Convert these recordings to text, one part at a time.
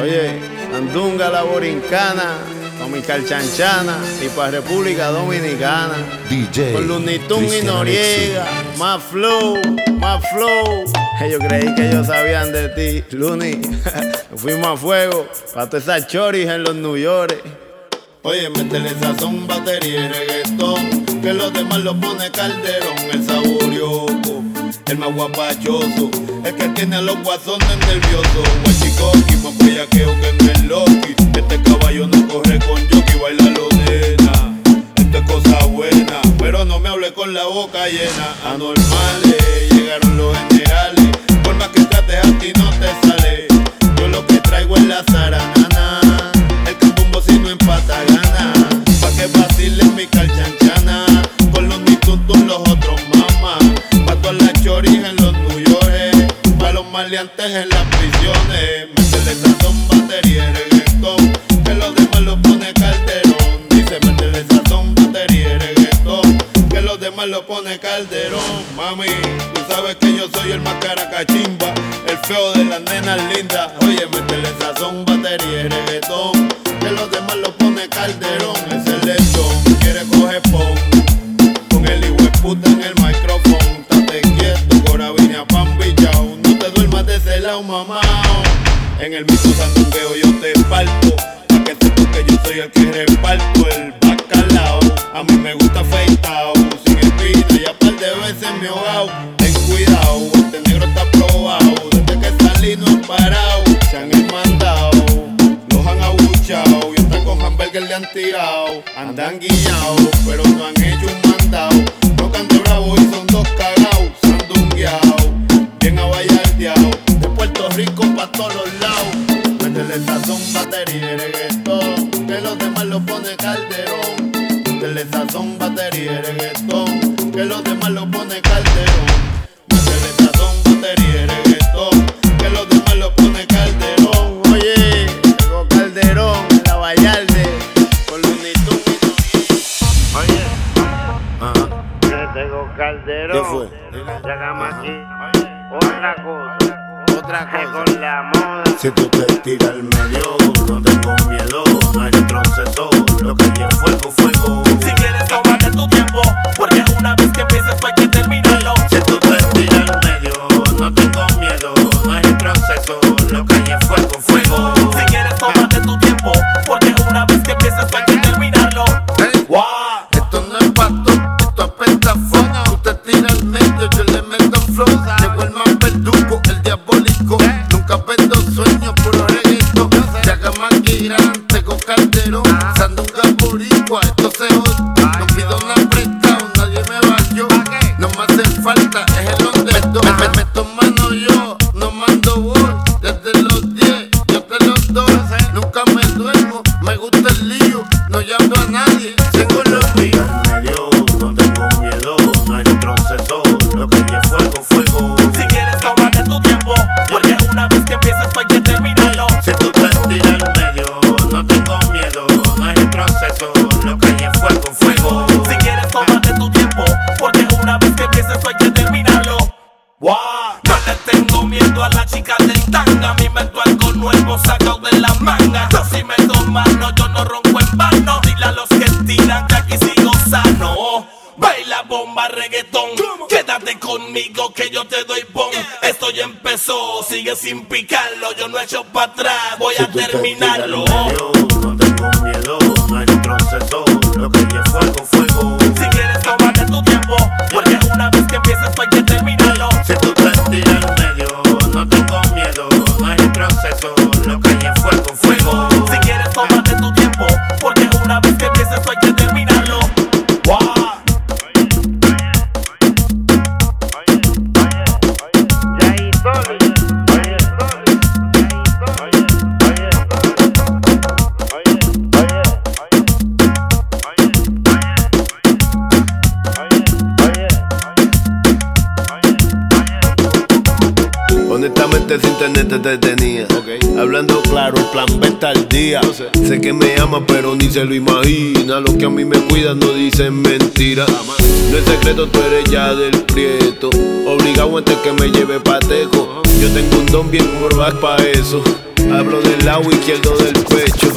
Oye, Andunga la Borincana, Domical Chanchana y para República Dominicana. DJ. Con Lunitun y Noriega, más flow, más flow. Ellos creí que ellos sabían de ti, Luni. Fuimos a fuego, para todas esas choris en los New York. Oye, métele sazón, batería y que los demás lo pone calderón, el saborio el más guapachoso, el que tiene a los guasones nerviosos. Guachicoqui, más bellaqueo que en el Loki. Este caballo no corre con jockey, baila lo nena. Esto es cosa buena, pero no me hable con la boca llena. Anormales, llegaron los generales. Por más que trates a ti no te sale. Yo lo que traigo es la zarana. maleantes en las prisiones. Métele sazón, batería, reggaetón. Que los demás lo pone Calderón. Dice, métele sazón, batería, reggaetón. Que los demás lo pone Calderón. Mami, tú sabes que yo soy el más cara cachimba. El feo de las nenas lindas Si tú te tiras al mar Sé que me ama, pero ni se lo imagina. Los que a mí me cuidan no dicen mentiras. No es secreto, tú eres ya del prieto. Obligado antes que me lleve pateco. Yo tengo un don bien morbac pa' eso. Hablo del lado izquierdo del pecho.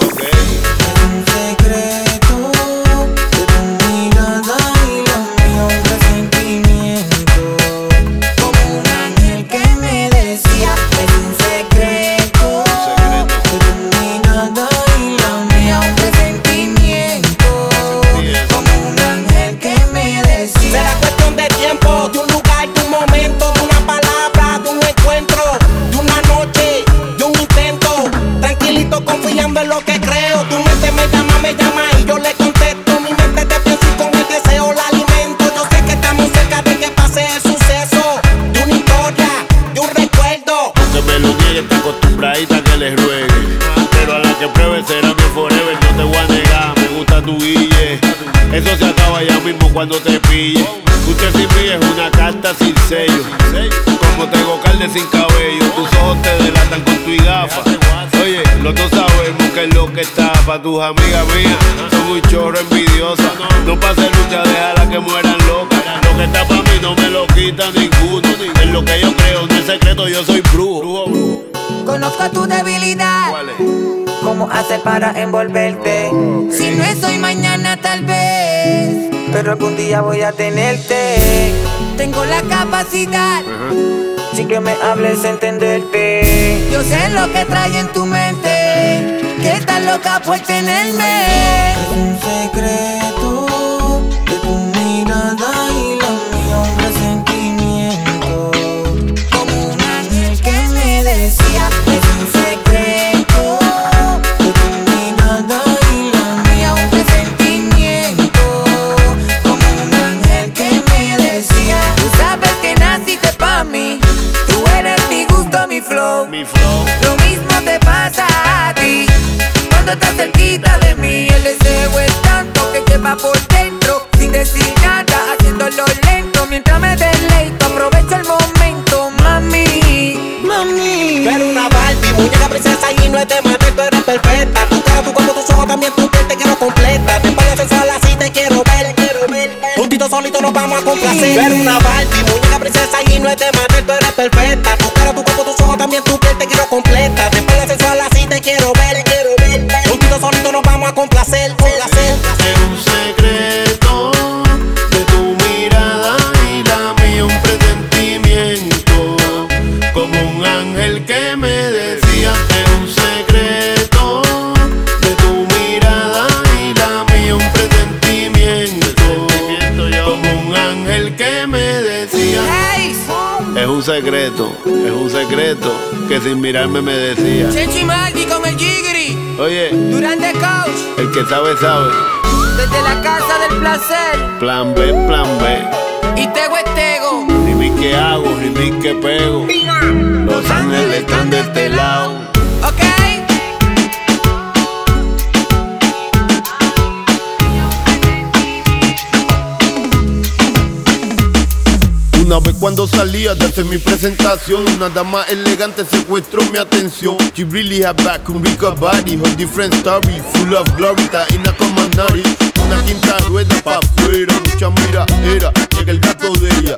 Tus amigas mías. Son un chorro envidiosa. No pase lucha, déjala que mueran locas. Lo que está pa' mí no me lo quita ninguno. Es lo que yo creo, no es secreto, yo soy brujo. Conozco tu debilidad. ¿Cuál es? ¿Cómo hacer para envolverte? Si no es hoy, mañana tal vez. Pero algún día voy a tenerte. Tengo la capacidad. Si que me hables, entenderte. Yo sé lo que trae en tu mente. Que estás loca por tenerme. Un secreto estás cerquita de mí. El deseo es tanto que lleva por dentro, sin decir nada, haciéndolo lento mientras me deleito. Aprovecho el momento, mami, mami. Pero una Barbie, muñeca princesa y no es de madre, tú eres perfecta. Tu cara, tu cuerpo, tus ojos, también tu piel te quiero completa. Te parece sensual así, te quiero ver, quiero ver. Juntito solito nos vamos a complacer. Pero una Barbie, muñeca princesa y no es de madre, tú eres perfecta. Tu cara, tu cuerpo, tus ojos, también tu piel te quiero completa. Te parece sensual así, te quiero ver, quiero ver. Solito nos vamos a complacer, complacer. Es un secreto de tu mirada y la mía, un presentimiento. Como un ángel que me decía, es un secreto de tu mirada y la mía, un presentimiento. Como un ángel que me decía. Es un secreto, es un secreto que sin mirarme me decía. Oye, Durante Coach, el que sabe, sabe. desde la casa del placer. Plan B, plan B. Y Tego es Tego. Ni que hago, ni que pego. Los ángeles están de este lado. Ok. Salía de hacer mi presentación, una dama elegante secuestró mi atención. She really had back, un rica body, her different story, full of glory, está in a. Una quinta rueda pa' afuera, mucha mira era, llega el gato de ella,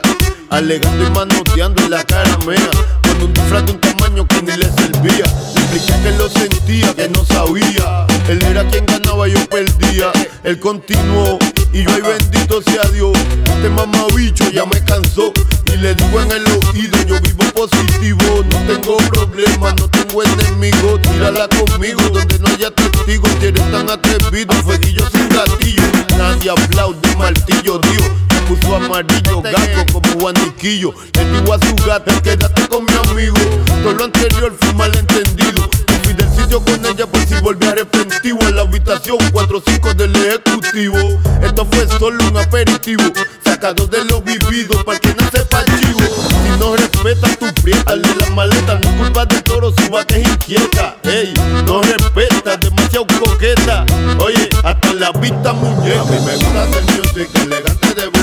alegando y manoteando en la cara mea, con un disfraz de un tamaño que ni le servía. Le expliqué que lo sentía, que no sabía. Él era quien ganaba, yo perdía. Él continuó y yo, ay bendito sea Dios. Este mamabicho ya me cansó. Le digo en el oído, yo vivo positivo. No tengo problemas, no tengo enemigos. Tírala conmigo donde no haya testigos. Si eres tan atrevido, fueguillo sin gatillo. Nadie aplaude, martillo, Dios. Puso amarillo, gato como guaniquillo. Le digo a su gata, quédate con mi amigo. Todo lo anterior fue malentendido. Fui sitio con ella por si volví arrepentivo. En la habitación 4-5 del ejecutivo. Esto fue solo un aperitivo. Sacado de lo vivido para que no sepa chivo. Si no respetas tu prieta, de la maleta. No es culpa del toro, su vaca es inquieta. Ey, no respeta, demasiado coqueta. Oye, hasta la vista muñeca. A mí me gusta el music, elegante de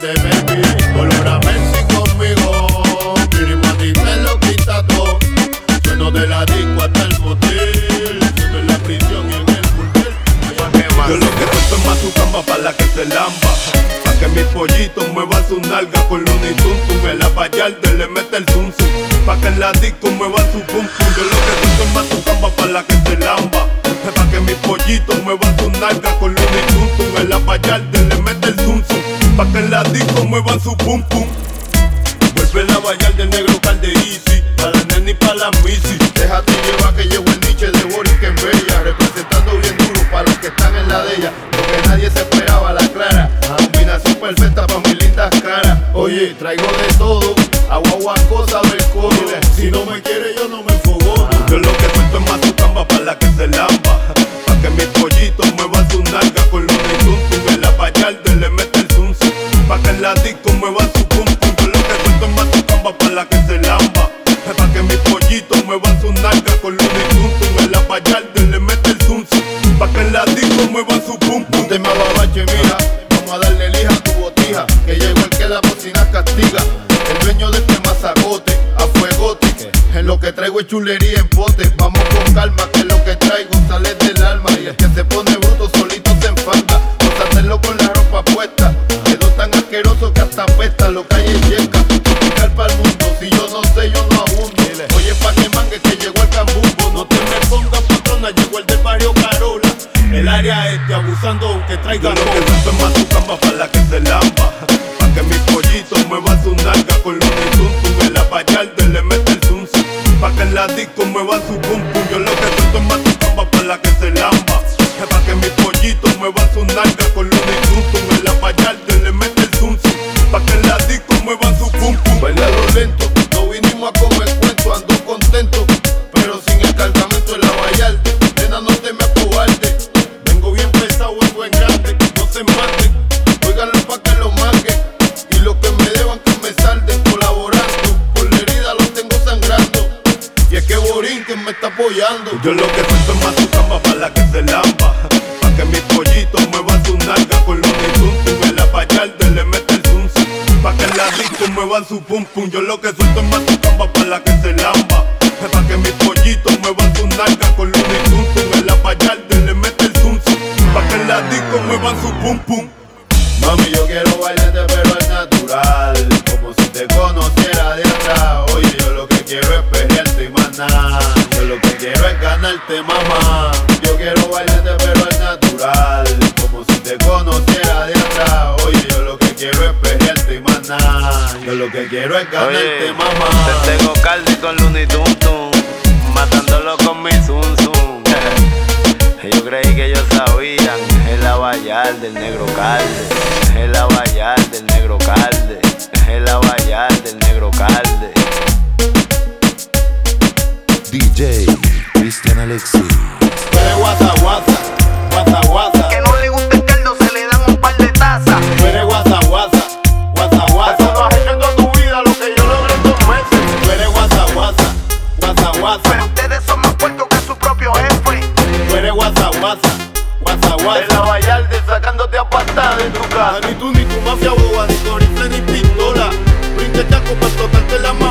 no tires Ponte más vamos a darle lija a tu botija, que llegó el que la bocina castiga. El dueño de este mazacote, a fuegote, en lo que traigo es chulería en pote, vamos con calma que Yo lo que suelto es mazucamba para la que se lampa, Pa' que mis pollitos muevan su nalga con los de y me la pa' le mete el zunzi. Pa' que la disco muevan su pum pum. Yo lo que suelto es más. Pero guasa guasa, guasa guasa. Que no le gusta el caldo, se le dan un par de tazas. Pero guasa guasa, guasa guasa. Eso no has hecho en toda tu vida lo que yo logré en dos meses. Pero guasa guasa, guasa guasa. Pero ustedes son más puertos que su propio jefe. Pero guasa guasa, guasa guasa. De la Vallarde sacándote a pasta de tu casa. Ni tú, ni tu mafia boba, ni tu ni pistola. Brinca el para la mano.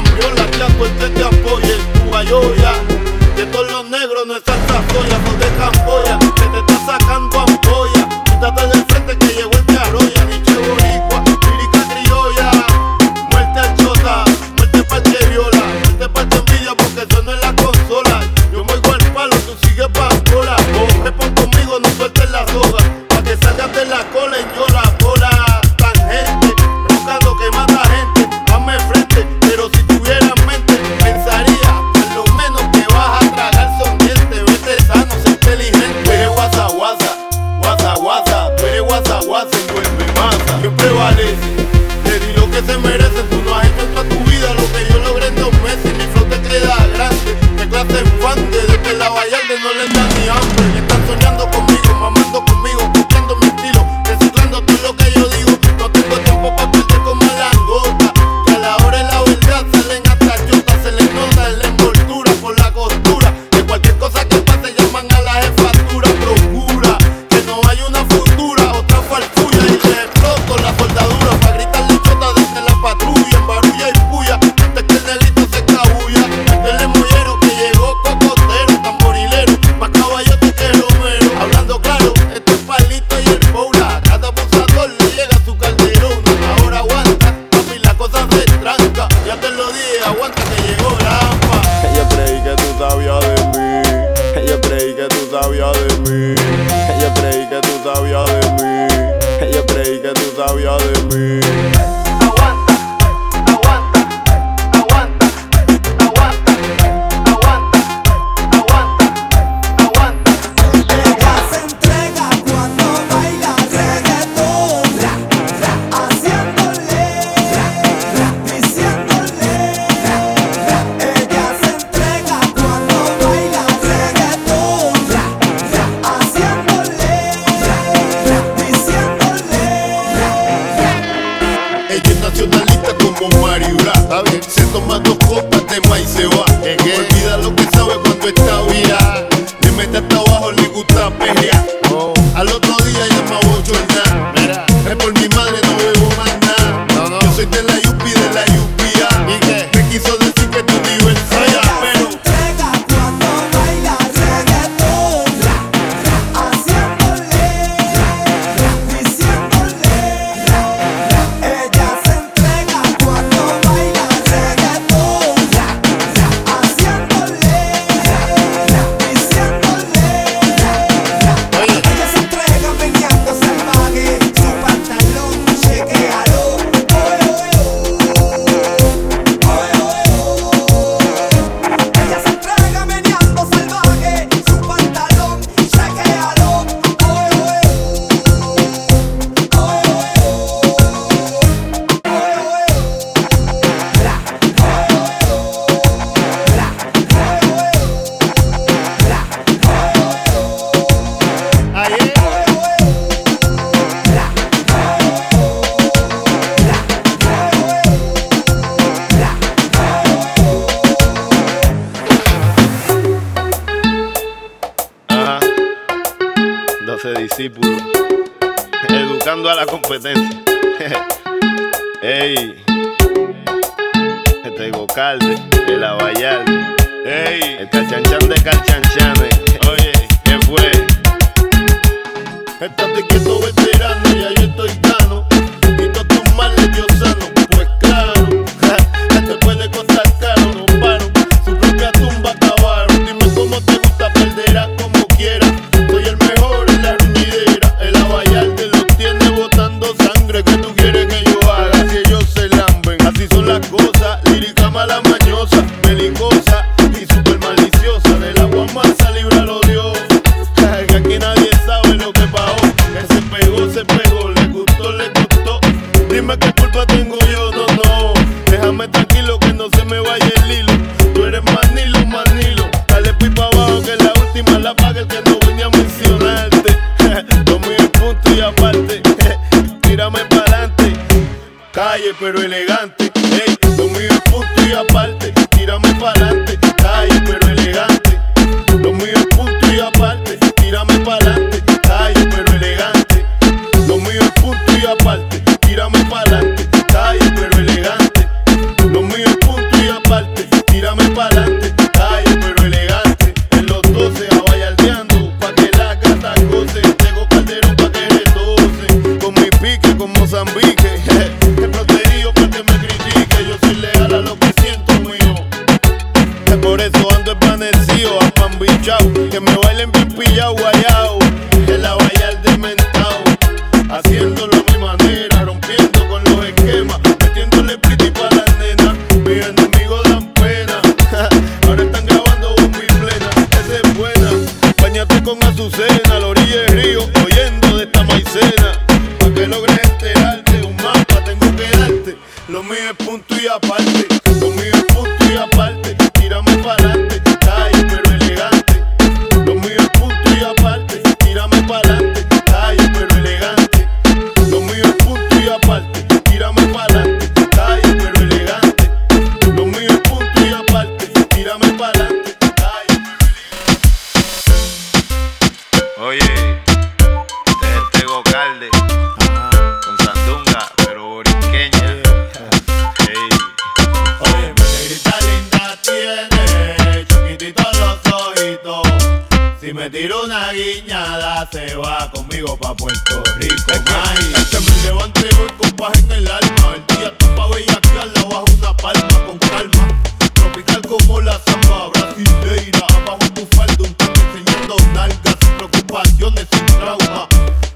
me tiro una guiñada, se va conmigo pa' Puerto Rico. Ay, se me levante hoy con paz en el alma. El día está pa' bellaquearla bajo una palma con calma. Tropical como la zamba brasileira. Abajo tu falda, un tanque enseñando nalgas sin preocupaciones, sin trauma.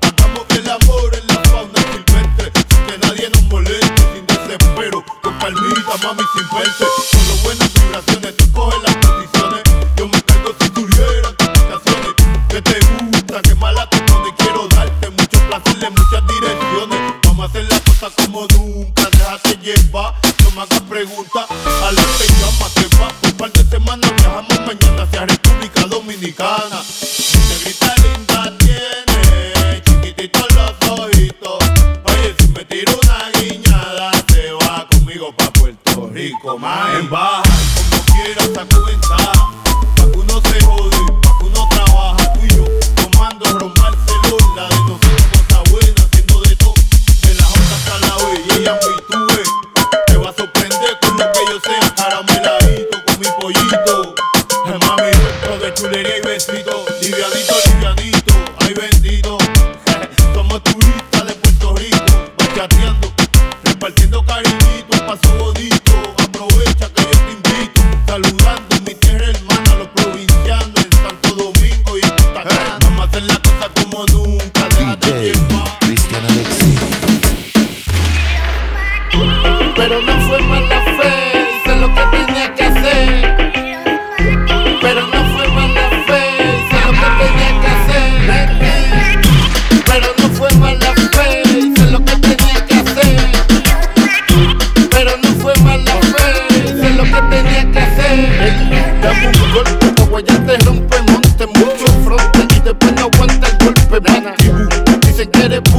Hagamos el amor en la fauna silvestre, que nadie nos moleste, sin desespero. Con calmita, mami, sin verse. Perico, en baja, como quiera, está ventaja, pa' que uno se jode. we Y "Get it."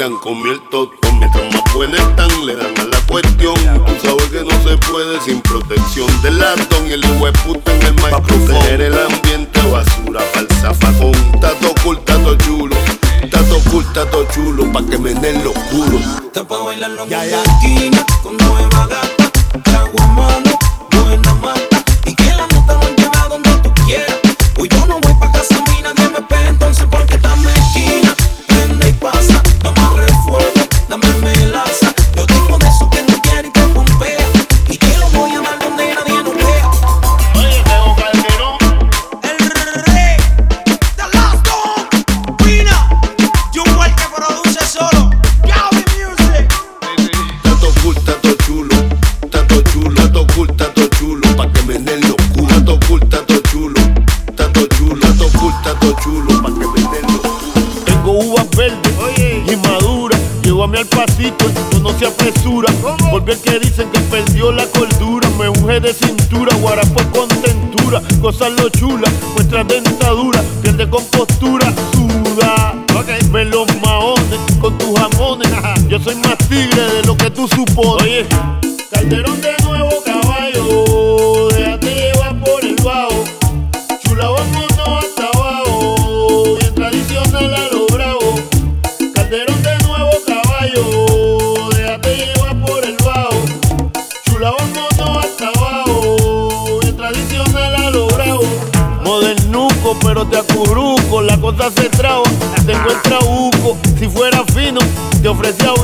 cuelgan, convierto el Mientras más conectan, le dan a la cuestión. Tú sabes que no se puede sin protección del latón y el hueputo en el micrófono. proteger el ambiente, basura falsa, facón. Tato oculta, tato chulo. Tato cool, tato chulo, pa' que me den los culos. Te puedo bailar los ya, ya.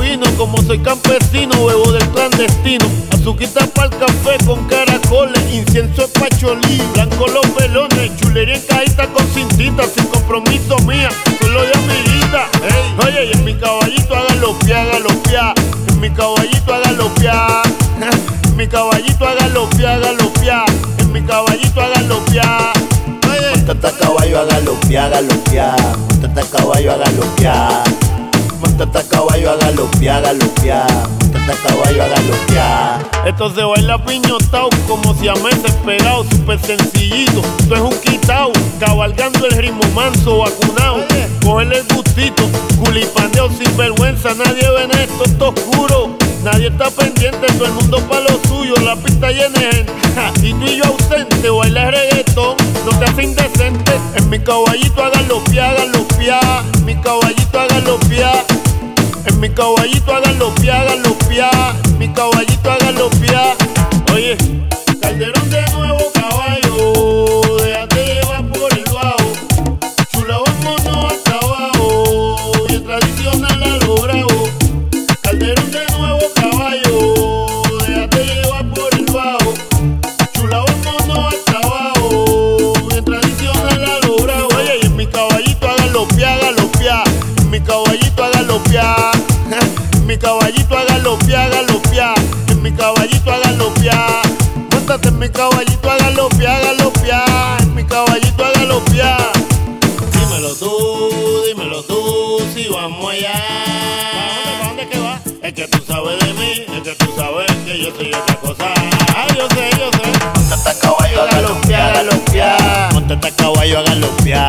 vino, como soy campesino, bebo del clandestino. Azuquita pa'l café con caracoles, incienso es pacholí, blanco los pelones, chulería en cajita con cintita, sin compromiso mía, solo de amiguita. Hey. Oye, y en mi caballito hágalo pia, hágalo pia, en mi caballito hágalo pia. en mi caballito hágalo pia, hágalo pia, en mi caballito hágalo pia. Oye. Montata caballo, hágalo pia, hágalo pia, montata caballo, hágalo pia. Tata caballo, haga galopia, Tata caballo, haga galopia. Esto se baila piñotao, como si a meses pegado, súper sencillito. Tú es un quitao, cabalgando el ritmo manso, vacunado. Eh. Cógele el gustito, culipandeo sin vergüenza. Nadie ve en esto, esto oscuro. Nadie está pendiente, todo el mundo pa' lo suyo, la pista llena de gente. Y tú y yo ausente, baila reggaetón, no te hace indecente. En mi caballito hagan los pies, hagan los pies, mi caballito hagan los pies. Mi caballito hagan los pia, hagan los pia. Mi caballito yo a galopear.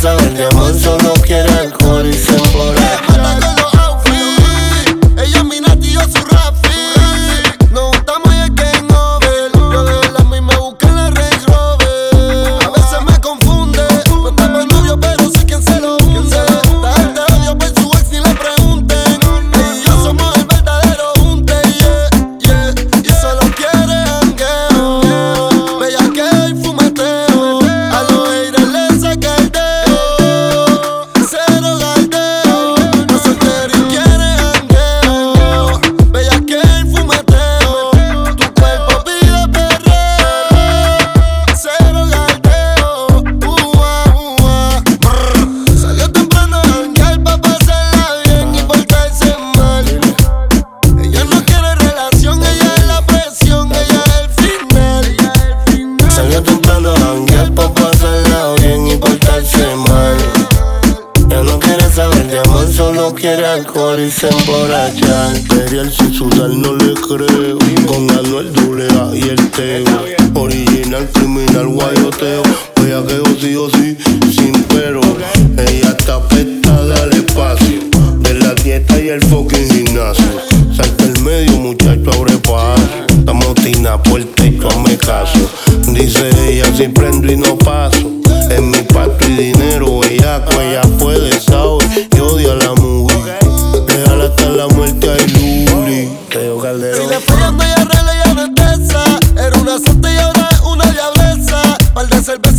pasa, el diamante solo quiere material sin sudar no le creo. Con Anuel Dulea y el Teo. Original, criminal, guayoteo. Voy a que sí o sí, sin pero. Ella está afectada al espacio. De la dieta y el fucking gimnasio. Salta el medio, muchacho, abre paso. Estamos motina por techo, hazme caso. Dice ella, si prendo y no paso. En mi pato y dinero, bellaco, ella puede, sabe. Y odia a la mujer. Déjala hasta la muerte par de cerveza.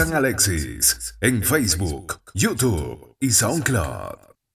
Alexis en Facebook, YouTube y SoundCloud.